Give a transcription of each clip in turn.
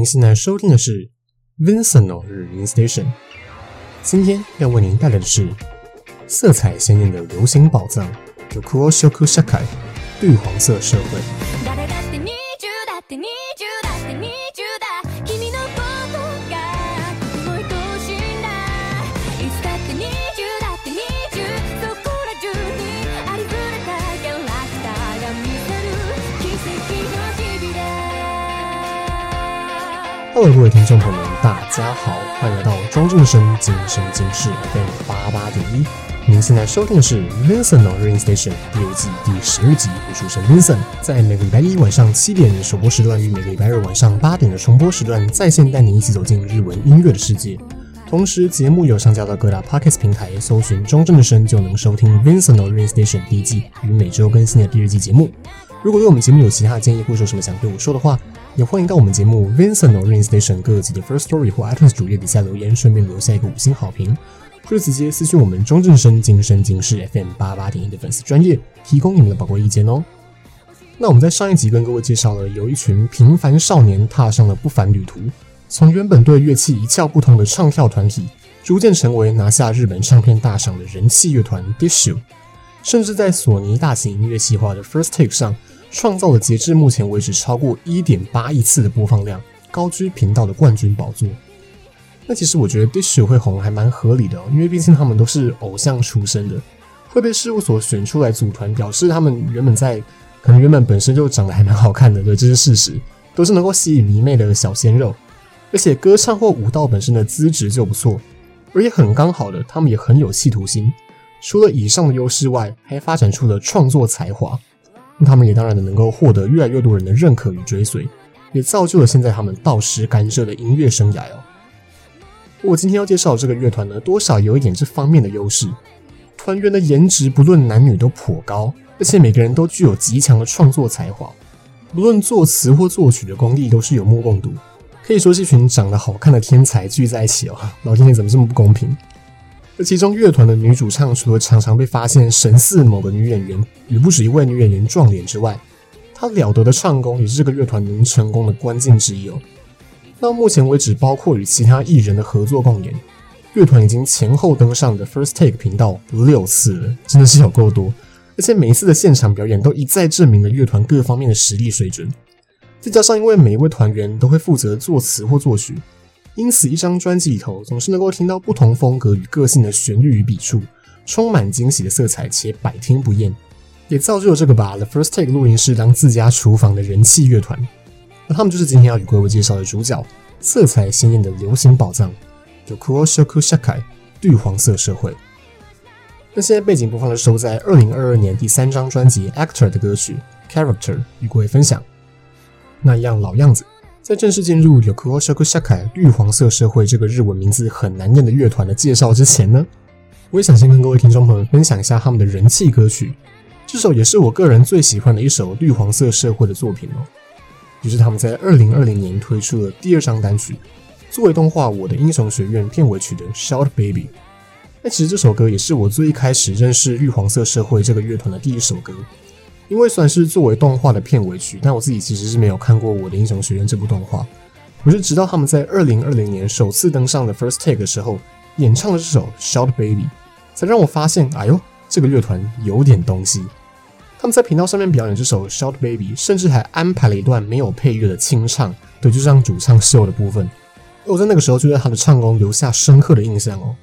您现在收听的是 Vincent 日音 Station。今天要为您带来的是色彩鲜艳的流行宝藏，Yokuo Shoku Shakai，绿黄色社会。各位听众朋友们，大家好，欢迎来到庄正声今生今世 FM 八八点一。您现在收听的是 vincent rainstation 第二季第十二集，我是主持人 Vincent，在每个礼拜一晚上七点的首播时段与每个礼拜二晚上八点的重播时段，在线带您一起走进日文音乐的世界。同时，节目有上架到各大 Podcast 平台，搜寻庄正声就能收听 vincent rainstation 第一季与每周更新的第二季节目。如果对我们节目有其他建议或者有什么想对我说的话，也欢迎到我们节目 Vincent 日音 Station 各集的 First Story 或 iTunes 主页底下留言，顺便留下一个五星好评，或者直接私信我们庄正声今生今世 FM 八八点一的粉丝专业，提供你们的宝贵意见哦。那我们在上一集跟各位介绍了，有一群平凡少年踏上了不凡旅途，从原本对乐器一窍不通的唱跳团体，逐渐成为拿下日本唱片大赏的人气乐团 DISH，甚至在索尼大型音乐企划的 First Take 上。创造了截至目前为止超过一点八亿次的播放量，高居频道的冠军宝座。那其实我觉得 DISH 会红还蛮合理的哦，因为毕竟他们都是偶像出身的，会被事务所选出来组团，表示他们原本在可能原本本身就长得还蛮好看的，对，这是事实，都是能够吸引迷妹的小鲜肉。而且歌唱或舞蹈本身的资质就不错，而且很刚好的，他们也很有企图心。除了以上的优势外，还发展出了创作才华。他们也当然的能够获得越来越多人的认可与追随，也造就了现在他们倒吃甘蔗的音乐生涯哦。我今天要介绍这个乐团呢，多少有一点这方面的优势。团员的颜值不论男女都颇高，而且每个人都具有极强的创作才华，不论作词或作曲的功力都是有目共睹，可以说是一群长得好看的天才聚在一起哦。老天爷怎么这么不公平？而其中乐团的女主唱，除了常常被发现神似某个女演员，与不止一位女演员撞脸之外，她了得的唱功也是这个乐团能成功的关键之一哦。到目前为止，包括与其他艺人的合作共演，乐团已经前后登上的 First Take 频道六次了，真的是有够多。而且每一次的现场表演都一再证明了乐团各方面的实力水准。再加上因为每一位团员都会负责作词或作曲。因此，一张专辑里头总是能够听到不同风格与个性的旋律与笔触，充满惊喜的色彩，且百听不厌，也造就了这个把 The First Take 录音室当自家厨房的人气乐团。那他们就是今天要与各位介绍的主角，色彩鲜艳的流行宝藏，The k u r o s h o k u Shakai 绿黄色社会。那现在背景播放的是收在二零二二年第三张专辑 Actor 的歌曲 Character，与各位分享。那一样老样子。在正式进入 Yokuo Shoku Shakai 绿黄色社会这个日文名字很难念的乐团的介绍之前呢，我也想先跟各位听众朋友分享一下他们的人气歌曲。这首也是我个人最喜欢的一首绿黄色社会的作品哦，就是他们在二零二零年推出的第二张单曲，作为动画《我的英雄学院》片尾曲的 Shout Baby。那其实这首歌也是我最一开始认识绿黄色社会这个乐团的第一首歌。因为算是作为动画的片尾曲，但我自己其实是没有看过《我的英雄学院》这部动画。我是直到他们在二零二零年首次登上了 First Take 的时候，演唱了这首《Shout Baby》，才让我发现，哎呦，这个乐团有点东西。他们在频道上面表演这首《Shout Baby》，甚至还安排了一段没有配乐的清唱，对，就是让主唱秀的部分。我在那个时候就对他的唱功留下深刻的印象哦。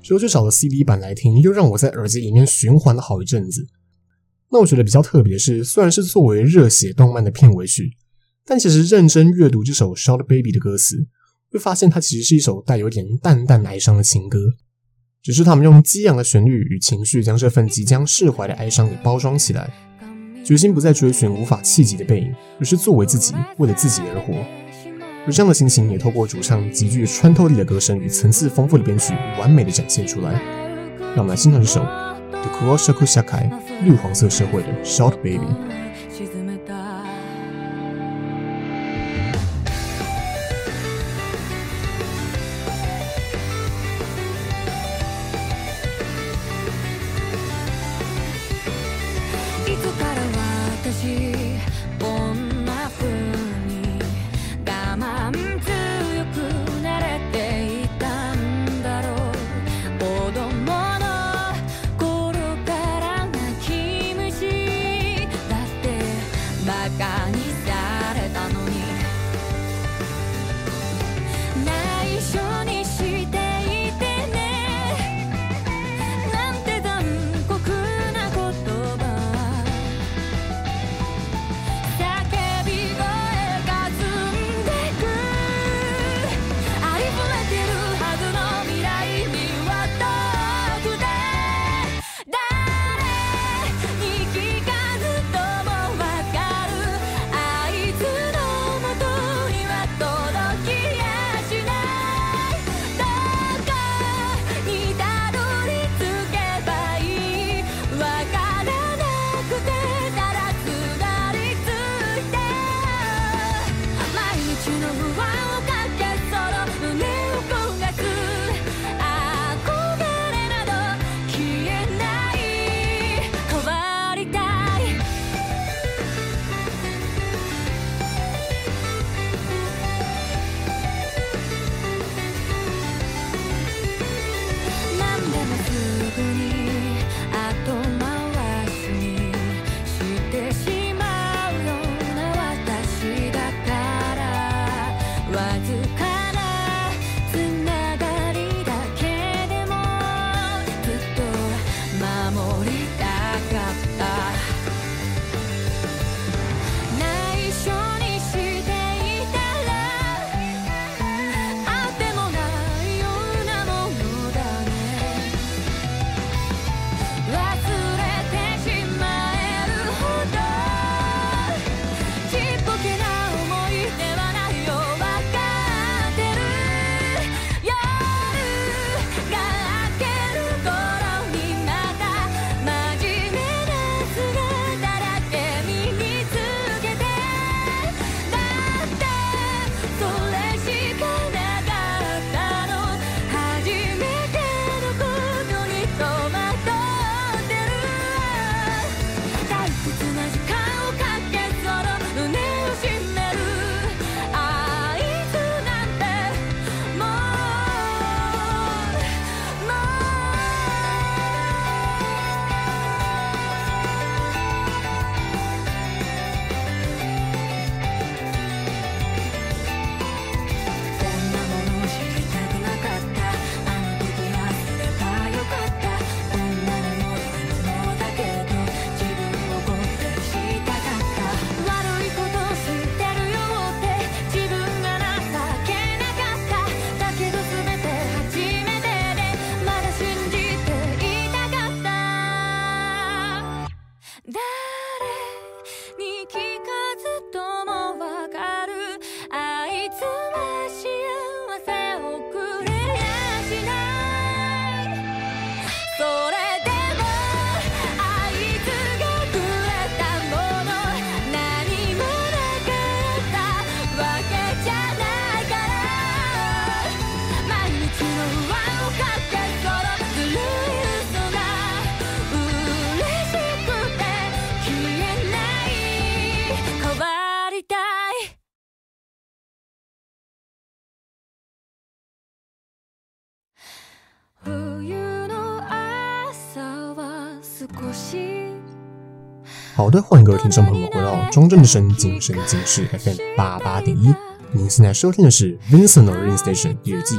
之后就找了 CD 版来听，又让我在耳机里面循环了好一阵子。那我觉得比较特别是，虽然是作为热血动漫的片尾曲，但其实认真阅读这首《Shout Baby》的歌词，会发现它其实是一首带有点淡淡的哀伤的情歌。只是他们用激昂的旋律与情绪，将这份即将释怀的哀伤给包装起来，决心不再追寻无法企及的背影，而是作为自己，为了自己而活。而这样的心情，也透过主唱极具穿透力的歌声与层次丰富的编曲，完美的展现出来。让我们来欣赏这首。the kuroshku shakai 绿黄色社会的 Short Baby。好的，欢迎各位听众朋友们回到中正之声今生今世 FM 八八点一。您现在收听的是《Vincent no Ring Station》第二季。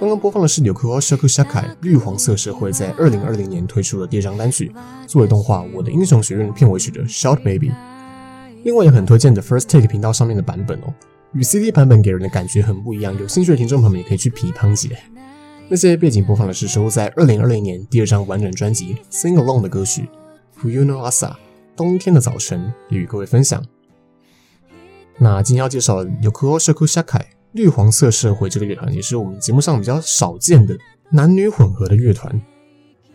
刚刚播放的是 Yoku Oshaku Shakai 绿黄色社会在二零二零年推出的第二张单曲，作为动画《我的英雄学院》片尾曲的《Shout Baby》。另外也很推荐的 First Take 频道上面的版本哦，与 CD 版本给人的感觉很不一样。有兴趣的听众朋友们也可以去皮胖姐。那些背景播放的是收录在二零二零年第二张完整专辑《Sing Along》的歌曲《冬の朝》。冬天的早晨，与各位分享。那今天要介绍的 Yoku Oshaku Shakai 绿黄色社会这个乐团，也是我们节目上比较少见的男女混合的乐团。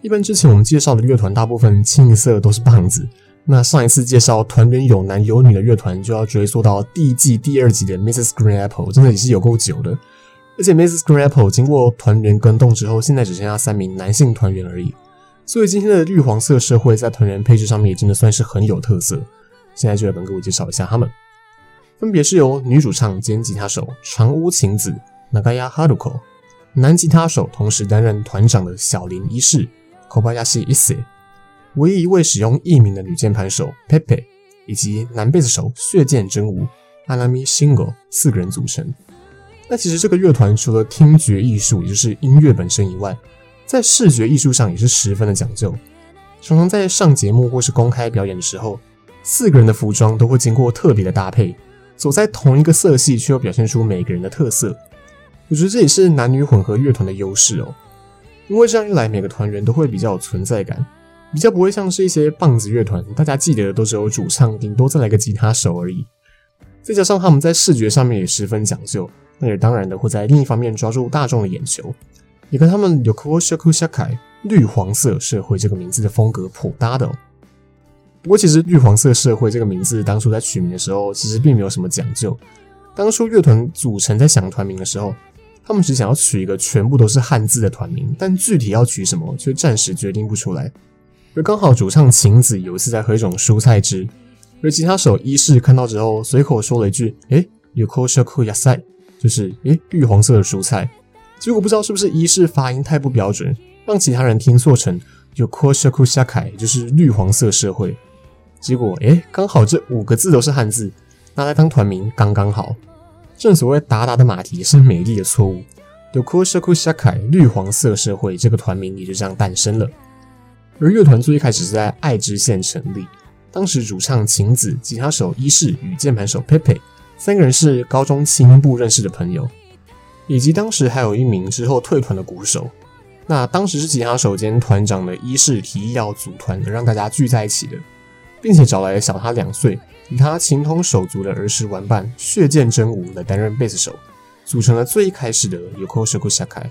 一般之前我们介绍的乐团，大部分清一色都是棒子。那上一次介绍团员有男有女的乐团，就要追溯到第一季第二集的 Mrs. Green Apple，真的也是有够久的。而且 Mrs. Green Apple 经过团员更动之后，现在只剩下三名男性团员而已。所以今天的绿黄色社会在团员配置上面也真的算是很有特色。现在就来帮各位介绍一下他们，分别是由女主唱兼吉他手长屋晴子 Nagaya Haruko，男吉他手同时担任团长的小林一世 Kobayashi Ise） 唯一一位使用艺名的女键盘手 Pepe，以及男贝斯手血见真吾 Anami Shingo 四个人组成。那其实这个乐团除了听觉艺术，也就是音乐本身以外，在视觉艺术上也是十分的讲究，常常在上节目或是公开表演的时候，四个人的服装都会经过特别的搭配，走在同一个色系，却又表现出每个人的特色。我觉得这也是男女混合乐团的优势哦，因为这样一来，每个团员都会比较有存在感，比较不会像是一些棒子乐团，大家记得的都只有主唱，顶多再来个吉他手而已。再加上他们在视觉上面也十分讲究，那也当然的会在另一方面抓住大众的眼球。也跟他们 Yoku Oshaku Shakai 绿黄色社会这个名字的风格颇搭的哦。不过，其实绿黄色社会这个名字当初在取名的时候，其实并没有什么讲究。当初乐团组成在想团名的时候，他们只想要取一个全部都是汉字的团名，但具体要取什么却暂时决定不出来。而刚好主唱晴子有一次在喝一种蔬菜汁，而吉他手一世看到之后随口说了一句：“诶，Yoku Oshaku Yasai，就是诶绿黄色的蔬菜。”结果不知道是不是一式发音太不标准，让其他人听错成 Yoku Oshaku Shakai，就是绿黄色社会。结果诶，刚好这五个字都是汉字，拿来当团名刚刚好。正所谓达达的马蹄是美丽的错误 yokoshakoshakai 绿黄色社会这个团名也就这样诞生了。而乐团最一开始是在爱知县成立，当时主唱晴子、吉他手伊势与键盘手 Pepe 三个人是高中轻音部认识的朋友，以及当时还有一名之后退团的鼓手。那当时是吉他手兼团长的伊势提议要组团，让大家聚在一起的，并且找来小他两岁、与他情同手足的儿时玩伴血见真吾来担任贝斯手，组成了最开始的 Yokosoku Shakai，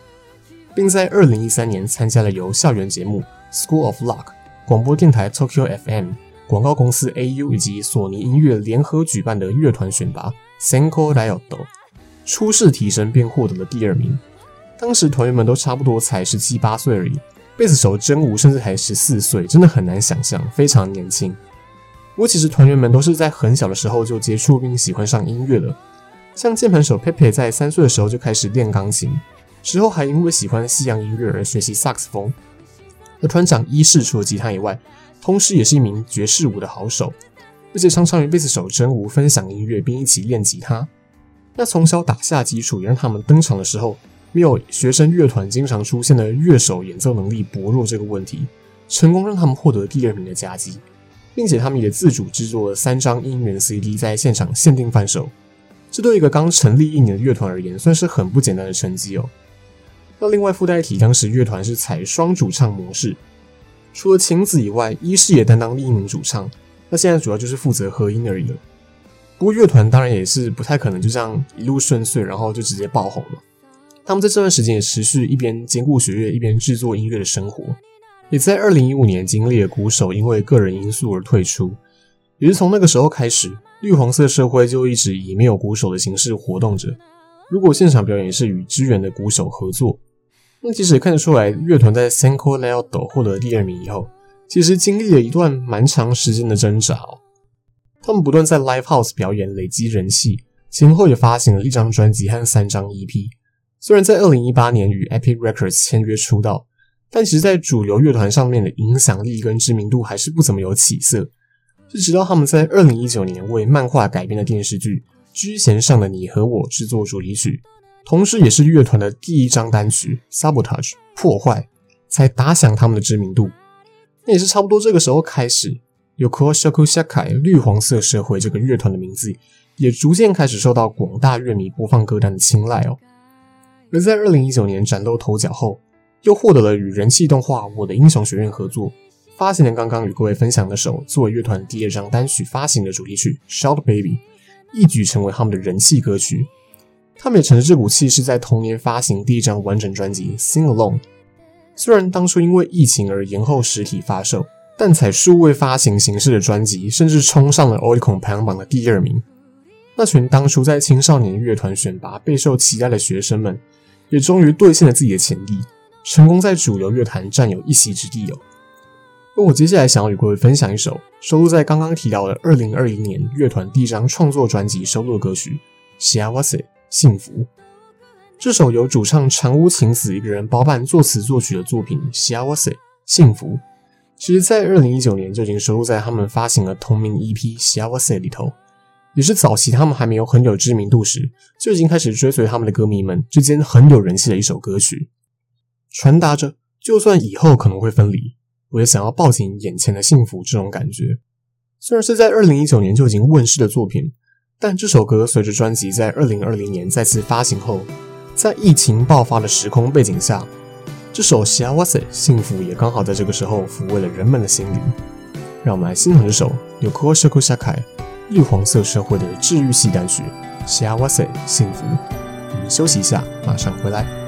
并在二零一三年参加了由校园节目。School of Lock 广播电台 Tokyo FM 广告公司 AU 以及索尼音乐联合举办的乐团选拔 Senko Ryoto 初试提升便获得了第二名。当时团员们都差不多才十七八岁而已，贝斯手真吾甚至才十四岁，真的很难想象，非常年轻。不过其实团员们都是在很小的时候就接触并喜欢上音乐了，像键盘手 Pepe 在三岁的时候就开始练钢琴，之后还因为喜欢西洋音乐而学习萨克斯风。而团长伊势除了吉他以外，同时也是一名爵士舞的好手，而且常常与贝斯手真吾分享音乐，并一起练吉他。那从小打下基础，也让他们登场的时候没有学生乐团经常出现的乐手演奏能力薄弱这个问题，成功让他们获得第二名的佳绩，并且他们也自主制作了三张音源 CD 在现场限定贩售。这对一个刚成立一年的乐团而言，算是很不简单的成绩哦。那另外附带一提，当时乐团是采双主唱模式，除了晴子以外，伊势也担当另一名主唱。那现在主要就是负责和音而已了。不过乐团当然也是不太可能就这样一路顺遂，然后就直接爆红了。他们在这段时间也持续一边兼顾学业，一边制作音乐的生活。也在二零一五年经历了鼓手因为个人因素而退出，也是从那个时候开始，绿黄色社会就一直以没有鼓手的形式活动着。如果现场表演是与支援的鼓手合作。那其实也看得出来，乐团在 Senko Ryoto 获得第二名以后，其实经历了一段蛮长时间的挣扎哦。他们不断在 Live House 表演，累积人气，前后也发行了一张专辑和三张 EP。虽然在二零一八年与 Epic Records 签约出道，但其实在主流乐团上面的影响力跟知名度还是不怎么有起色。是直到他们在二零一九年为漫画改编的电视剧《居弦上的你和我》制作主题曲。同时，也是乐团的第一张单曲《Sabotage》破坏，才打响他们的知名度。那也是差不多这个时候开始有 “Kosaku Shakai 绿黄色社会这个乐团的名字也逐渐开始受到广大乐迷播放歌单的青睐哦。而在二零一九年崭露头角后，又获得了与人气动画《我的英雄学院》合作，发行了刚刚与各位分享的首作为乐团第二张单曲发行的主题曲《Shout Baby》，一举成为他们的人气歌曲。他们也乘着这股气势，在同年发行第一张完整专辑《Sing Along》。虽然当初因为疫情而延后实体发售，但采数位发行形式的专辑，甚至冲上了 Oricon 排行榜的第二名。那群当初在青少年乐团选拔备受期待的学生们，也终于兑现了自己的潜力，成功在主流乐坛占有一席之地哦。而我接下来想要与各位分享一首收录在刚刚提到的2021年乐团第一张创作专辑收录的歌曲《幸せ》。幸福，这首由主唱长屋晴子一个人包办作词作曲的作品《幸せ》幸福，其实在二零一九年就已经收录在他们发行的同名 EP《幸せ》里头，也是早期他们还没有很有知名度时就已经开始追随他们的歌迷们之间很有人气的一首歌曲，传达着就算以后可能会分离，我也想要抱紧眼前的幸福这种感觉。虽然是在二零一九年就已经问世的作品。但这首歌随着专辑在二零二零年再次发行后，在疫情爆发的时空背景下，这首《幸せ》幸福也刚好在这个时候抚慰了人们的心灵。让我们来欣赏这首 Yokosoku Shakai 绿黄色社会的治愈系单曲《幸せ》幸福。我们休息一下，马上回来。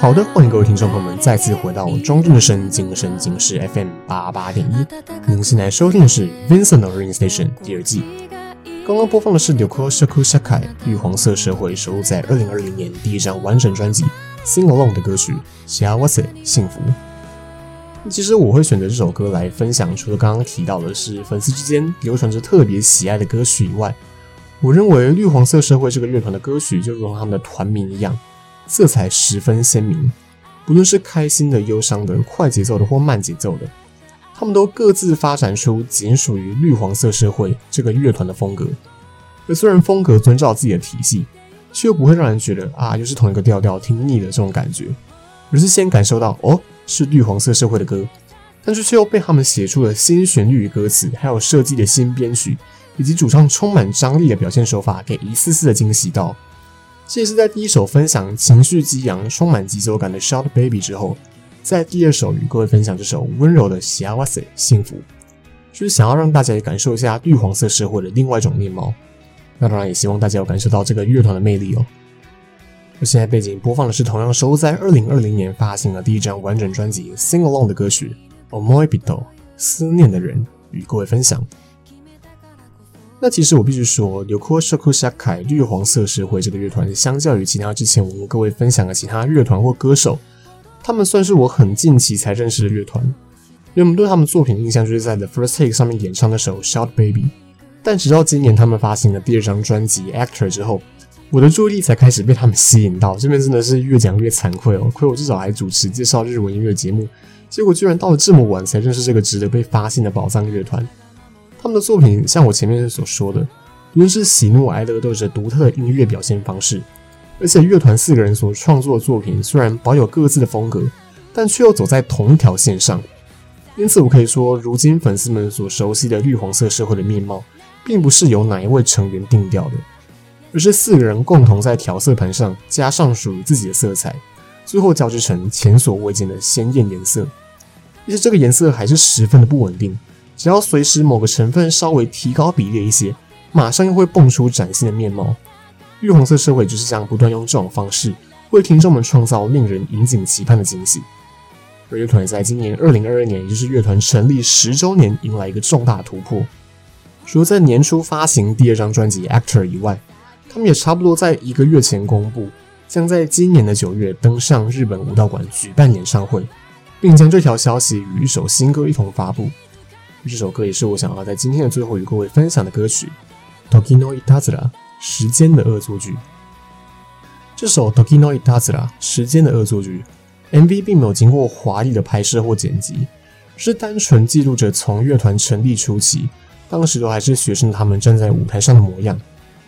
好的，欢迎各位听众朋友们再次回到庄正声今生今世 FM 八八点一。您现在收听的是 Vincent 的 Rain Station 第二季。刚刚播放的是 Ryuko Shaku Shakai 绿黄色社会收录在二零二零年第一张完整专辑《Sing Along》的歌曲《Xia Wasi》幸福。其实我会选择这首歌来分享，除了刚刚提到的是粉丝之间流传着特别喜爱的歌曲以外，我认为绿黄色社会这个乐团的歌曲就如同他们的团名一样。色彩十分鲜明，不论是开心的、忧伤的、快节奏的或慢节奏的，他们都各自发展出仅属于绿黄色社会这个乐团的风格。而虽然风格遵照自己的体系，却又不会让人觉得啊，又是同一个调调，听腻了这种感觉，而是先感受到哦，是绿黄色社会的歌，但是却又被他们写出了新旋律与歌词，还有设计的新编曲，以及主唱充满张力的表现手法，给一丝丝的惊喜到。这也是在第一首分享情绪激昂、充满节奏感的《Shout Baby》之后，在第二首与各位分享这首温柔的《幸せ》幸福，就是想要让大家也感受一下绿黄色社会的另外一种面貌。那当然也希望大家有感受到这个乐团的魅力哦。我现在背景播放的是同样收录在二零二零年发行的第一张完整专辑《Sing Along》的歌曲《Omoi Bito》思念的人，与各位分享。那其实我必须说，Ryuko Shaku Shakai 绿黄色社会这个乐团，相较于其他之前我跟各位分享的其他乐团或歌手，他们算是我很近期才认识的乐团。因为我们对他们作品印象就是在 The First Take 上面演唱那首 Shout Baby，但直到今年他们发行了第二张专辑 Actor 之后，我的注意力才开始被他们吸引到。这边真的是越讲越惭愧哦，亏我至少还主持介绍日文音乐节目，结果居然到了这么晚才认识这个值得被发现的宝藏乐团。他们的作品像我前面所说的，无论是喜怒哀乐，都有着独特的音乐表现方式。而且乐团四个人所创作的作品虽然保有各自的风格，但却又走在同一条线上。因此，我可以说，如今粉丝们所熟悉的绿黄色社会的面貌，并不是由哪一位成员定调的，而是四个人共同在调色盘上加上属于自己的色彩，最后交织成前所未见的鲜艳颜色。而且这个颜色还是十分的不稳定。只要随时某个成分稍微提高比例一些，马上又会蹦出崭新的面貌。玉红色社会就是这样不断用这种方式为听众们创造令人引颈期盼的惊喜。而乐团在今年二零二二年，也就是乐团成立十周年，迎来一个重大突破。除了在年初发行第二张专辑《Actor》以外，他们也差不多在一个月前公布，将在今年的九月登上日本武道馆举办演唱会，并将这条消息与一首新歌一同发布。这首歌也是我想要在今天的最后与各位分享的歌曲，《Toki no Itazura》时间的恶作剧。这首《Toki no Itazura》时间的恶作剧 MV 并没有经过华丽的拍摄或剪辑，是单纯记录着从乐团成立初期，当时都还是学生他们站在舞台上的模样，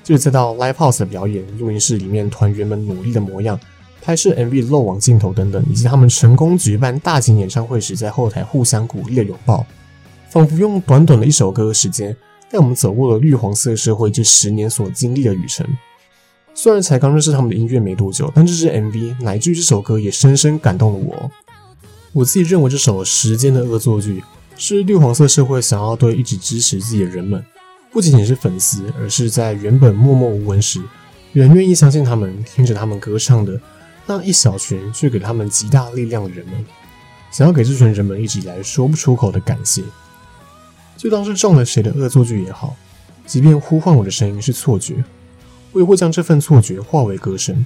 就是再到 Live House 的表演、录音室里面团员们努力的模样、拍摄 MV 的漏网镜头等等，以及他们成功举办大型演唱会时在后台互相鼓励的拥抱。仿佛用短短的一首歌的时间，带我们走过了绿黄色社会这十年所经历的旅程。虽然才刚认识他们的音乐没多久，但这支 MV 乃至于这首歌也深深感动了我。我自己认为这首《时间的恶作剧》是绿黄色社会想要对一直支持自己的人们，不仅仅是粉丝，而是在原本默默无闻时，仍愿意相信他们、听着他们歌唱的那一小群，却给他们极大力量的人们，想要给这群人们一直以来说不出口的感谢。就当是中了谁的恶作剧也好，即便呼唤我的声音是错觉，我也会将这份错觉化为歌声。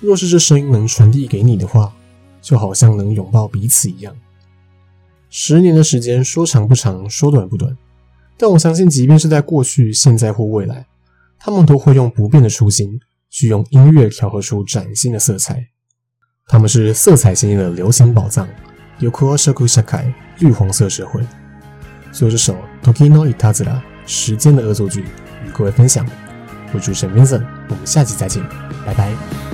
若是这声音能传递给你的话，就好像能拥抱彼此一样。十年的时间说长不长，说短不短，但我相信，即便是在过去、现在或未来，他们都会用不变的初心，去用音乐调和出崭新的色彩。他们是色彩鲜艳的流行宝藏，有黒色苦夏凯绿黄色社会。最后这首《Toki no Itazura》时间的恶作剧与各位分享，我是主持人 Vincent，我们下期再见，拜拜。